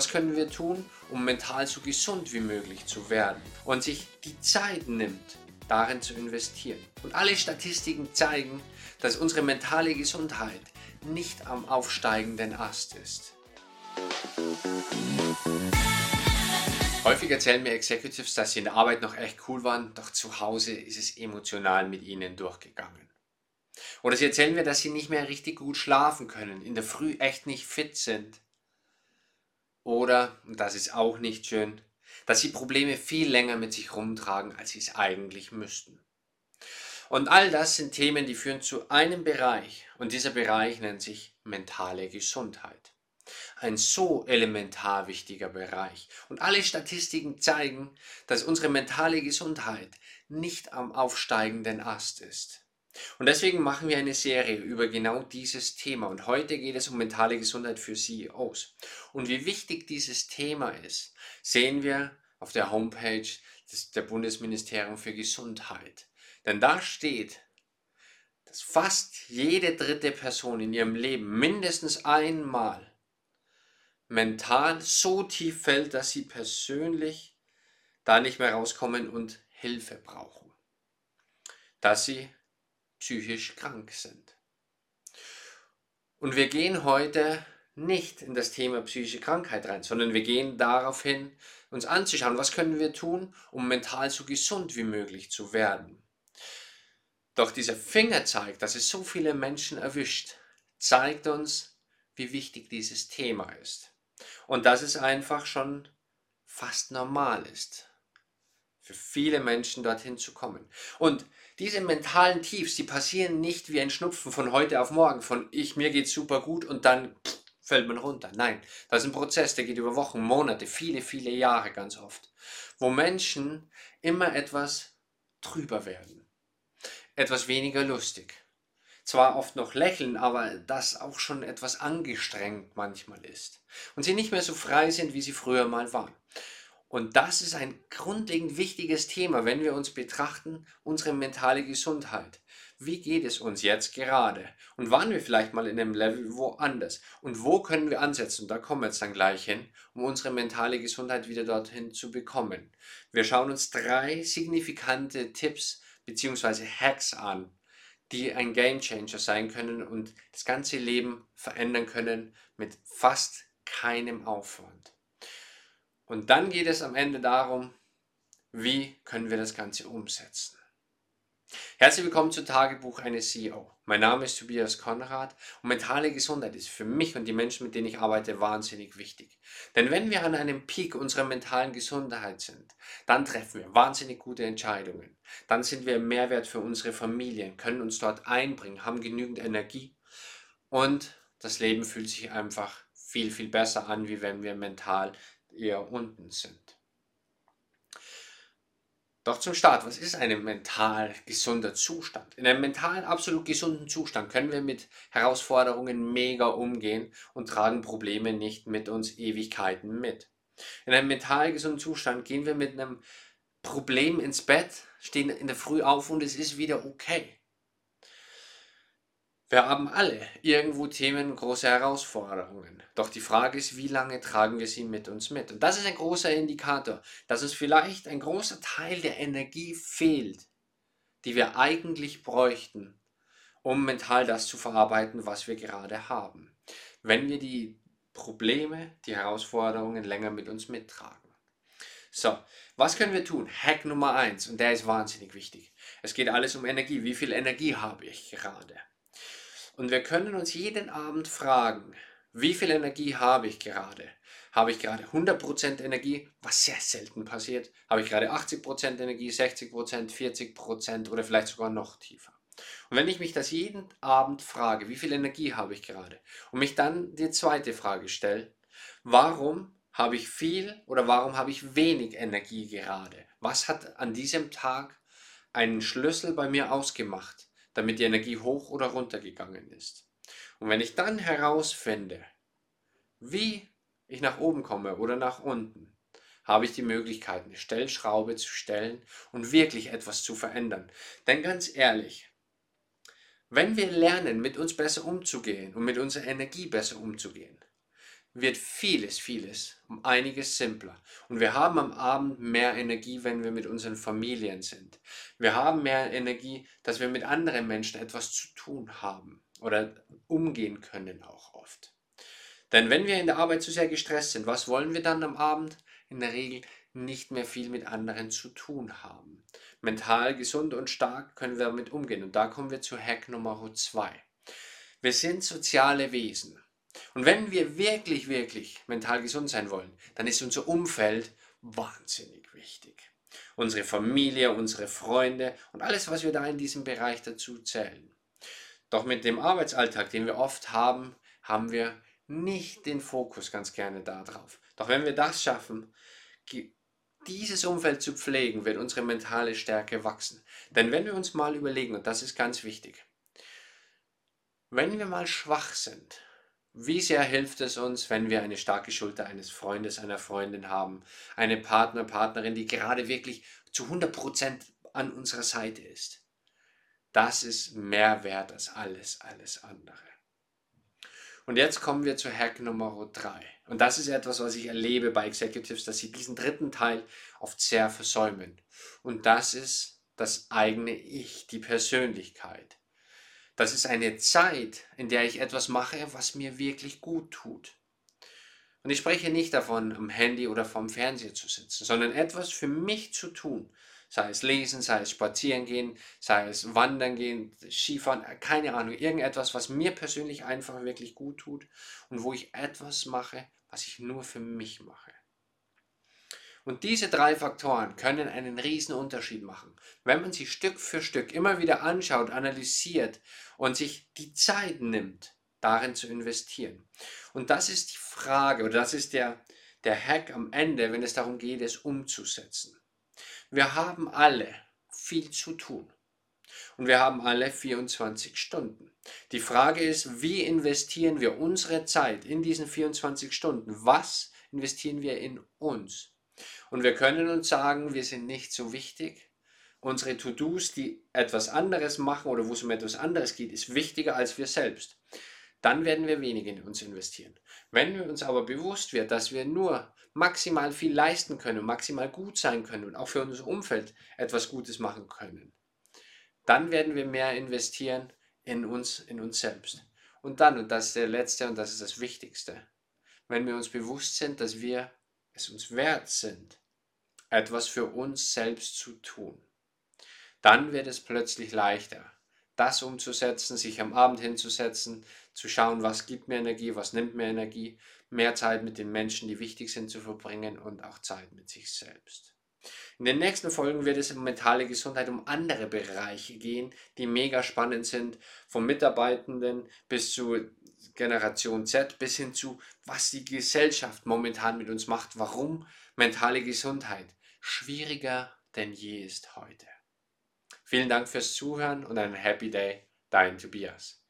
was können wir tun, um mental so gesund wie möglich zu werden und sich die Zeit nimmt, darin zu investieren. Und alle Statistiken zeigen, dass unsere mentale Gesundheit nicht am aufsteigenden Ast ist. Häufig erzählen mir Executives, dass sie in der Arbeit noch echt cool waren, doch zu Hause ist es emotional mit ihnen durchgegangen. Oder sie erzählen mir, dass sie nicht mehr richtig gut schlafen können, in der Früh echt nicht fit sind. Oder, und das ist auch nicht schön, dass sie Probleme viel länger mit sich rumtragen, als sie es eigentlich müssten. Und all das sind Themen, die führen zu einem Bereich, und dieser Bereich nennt sich mentale Gesundheit. Ein so elementar wichtiger Bereich. Und alle Statistiken zeigen, dass unsere mentale Gesundheit nicht am aufsteigenden Ast ist. Und deswegen machen wir eine Serie über genau dieses Thema. Und heute geht es um mentale Gesundheit für CEOs. Und wie wichtig dieses Thema ist, sehen wir auf der Homepage des, der Bundesministerium für Gesundheit. Denn da steht, dass fast jede dritte Person in ihrem Leben mindestens einmal mental so tief fällt, dass sie persönlich da nicht mehr rauskommen und Hilfe brauchen. Dass sie psychisch krank sind. Und wir gehen heute nicht in das Thema psychische Krankheit rein, sondern wir gehen darauf hin, uns anzuschauen, was können wir tun, um mental so gesund wie möglich zu werden. Doch dieser Fingerzeig, dass es so viele Menschen erwischt, zeigt uns, wie wichtig dieses Thema ist. Und dass es einfach schon fast normal ist, für viele Menschen dorthin zu kommen. Und diese mentalen Tiefs, die passieren nicht wie ein Schnupfen von heute auf morgen, von ich, mir geht's super gut und dann fällt man runter. Nein, das ist ein Prozess, der geht über Wochen, Monate, viele, viele Jahre ganz oft, wo Menschen immer etwas trüber werden, etwas weniger lustig. Zwar oft noch lächeln, aber das auch schon etwas angestrengt manchmal ist. Und sie nicht mehr so frei sind, wie sie früher mal waren. Und das ist ein grundlegend wichtiges Thema, wenn wir uns betrachten, unsere mentale Gesundheit. Wie geht es uns jetzt gerade? Und waren wir vielleicht mal in einem Level woanders? Und wo können wir ansetzen? Und da kommen wir jetzt dann gleich hin, um unsere mentale Gesundheit wieder dorthin zu bekommen. Wir schauen uns drei signifikante Tipps bzw. Hacks an, die ein Game Changer sein können und das ganze Leben verändern können mit fast keinem Aufwand. Und dann geht es am Ende darum, wie können wir das Ganze umsetzen. Herzlich willkommen zu Tagebuch eines CEO. Mein Name ist Tobias Konrad und mentale Gesundheit ist für mich und die Menschen, mit denen ich arbeite, wahnsinnig wichtig. Denn wenn wir an einem Peak unserer mentalen Gesundheit sind, dann treffen wir wahnsinnig gute Entscheidungen. Dann sind wir Mehrwert für unsere Familien, können uns dort einbringen, haben genügend Energie und das Leben fühlt sich einfach viel, viel besser an, wie wenn wir mental eher unten sind. Doch zum Start, was ist ein mental gesunder Zustand? In einem mental absolut gesunden Zustand können wir mit Herausforderungen mega umgehen und tragen Probleme nicht mit uns Ewigkeiten mit. In einem mental gesunden Zustand gehen wir mit einem Problem ins Bett, stehen in der Früh auf und es ist wieder okay. Wir haben alle irgendwo Themen, große Herausforderungen. Doch die Frage ist, wie lange tragen wir sie mit uns mit? Und das ist ein großer Indikator, dass uns vielleicht ein großer Teil der Energie fehlt, die wir eigentlich bräuchten, um mental das zu verarbeiten, was wir gerade haben. Wenn wir die Probleme, die Herausforderungen länger mit uns mittragen. So, was können wir tun? Hack Nummer eins und der ist wahnsinnig wichtig. Es geht alles um Energie. Wie viel Energie habe ich gerade? Und wir können uns jeden Abend fragen, wie viel Energie habe ich gerade? Habe ich gerade 100% Energie, was sehr selten passiert? Habe ich gerade 80% Energie, 60%, 40% oder vielleicht sogar noch tiefer? Und wenn ich mich das jeden Abend frage, wie viel Energie habe ich gerade? Und mich dann die zweite Frage stelle, warum habe ich viel oder warum habe ich wenig Energie gerade? Was hat an diesem Tag einen Schlüssel bei mir ausgemacht? Damit die Energie hoch oder runter gegangen ist. Und wenn ich dann herausfinde, wie ich nach oben komme oder nach unten, habe ich die Möglichkeit, eine Stellschraube zu stellen und wirklich etwas zu verändern. Denn ganz ehrlich, wenn wir lernen, mit uns besser umzugehen und mit unserer Energie besser umzugehen, wird vieles, vieles um einiges simpler. Und wir haben am Abend mehr Energie, wenn wir mit unseren Familien sind. Wir haben mehr Energie, dass wir mit anderen Menschen etwas zu tun haben oder umgehen können auch oft. Denn wenn wir in der Arbeit zu sehr gestresst sind, was wollen wir dann am Abend? In der Regel nicht mehr viel mit anderen zu tun haben. Mental gesund und stark können wir damit umgehen. Und da kommen wir zu Hack Nummer 2. Wir sind soziale Wesen. Und wenn wir wirklich, wirklich mental gesund sein wollen, dann ist unser Umfeld wahnsinnig wichtig. Unsere Familie, unsere Freunde und alles, was wir da in diesem Bereich dazu zählen. Doch mit dem Arbeitsalltag, den wir oft haben, haben wir nicht den Fokus ganz gerne darauf. Doch wenn wir das schaffen, dieses Umfeld zu pflegen, wird unsere mentale Stärke wachsen. Denn wenn wir uns mal überlegen, und das ist ganz wichtig, wenn wir mal schwach sind, wie sehr hilft es uns, wenn wir eine starke Schulter eines Freundes, einer Freundin haben, eine Partner, Partnerin, die gerade wirklich zu 100% an unserer Seite ist. Das ist mehr wert als alles, alles andere. Und jetzt kommen wir zu Hack Nummer 3. Und das ist etwas, was ich erlebe bei Executives, dass sie diesen dritten Teil oft sehr versäumen. Und das ist das eigene Ich, die Persönlichkeit. Das ist eine Zeit, in der ich etwas mache, was mir wirklich gut tut. Und ich spreche nicht davon, am Handy oder vom Fernseher zu sitzen, sondern etwas für mich zu tun. Sei es lesen, sei es spazieren gehen, sei es wandern gehen, Skifahren, keine Ahnung, irgendetwas, was mir persönlich einfach wirklich gut tut und wo ich etwas mache, was ich nur für mich mache. Und diese drei Faktoren können einen riesen Unterschied machen, wenn man sie Stück für Stück immer wieder anschaut, analysiert und sich die Zeit nimmt, darin zu investieren. Und das ist die Frage oder das ist der, der Hack am Ende, wenn es darum geht, es umzusetzen. Wir haben alle viel zu tun. Und wir haben alle 24 Stunden. Die Frage ist, wie investieren wir unsere Zeit in diesen 24 Stunden? Was investieren wir in uns? Und wir können uns sagen, wir sind nicht so wichtig. Unsere To-Dos, die etwas anderes machen oder wo es um etwas anderes geht, ist wichtiger als wir selbst. Dann werden wir wenig in uns investieren. Wenn wir uns aber bewusst wird, dass wir nur maximal viel leisten können, maximal gut sein können und auch für unser Umfeld etwas Gutes machen können, dann werden wir mehr investieren in uns, in uns selbst. Und dann, und das ist der letzte und das ist das Wichtigste, wenn wir uns bewusst sind, dass wir es uns wert sind, etwas für uns selbst zu tun, dann wird es plötzlich leichter, das umzusetzen, sich am Abend hinzusetzen, zu schauen, was gibt mir Energie, was nimmt mir Energie, mehr Zeit mit den Menschen, die wichtig sind, zu verbringen und auch Zeit mit sich selbst. In den nächsten Folgen wird es um mentale Gesundheit, um andere Bereiche gehen, die mega spannend sind, vom Mitarbeitenden bis zu Generation Z bis hin zu, was die Gesellschaft momentan mit uns macht, warum mentale Gesundheit schwieriger denn je ist heute. Vielen Dank fürs Zuhören und einen Happy Day, dein Tobias.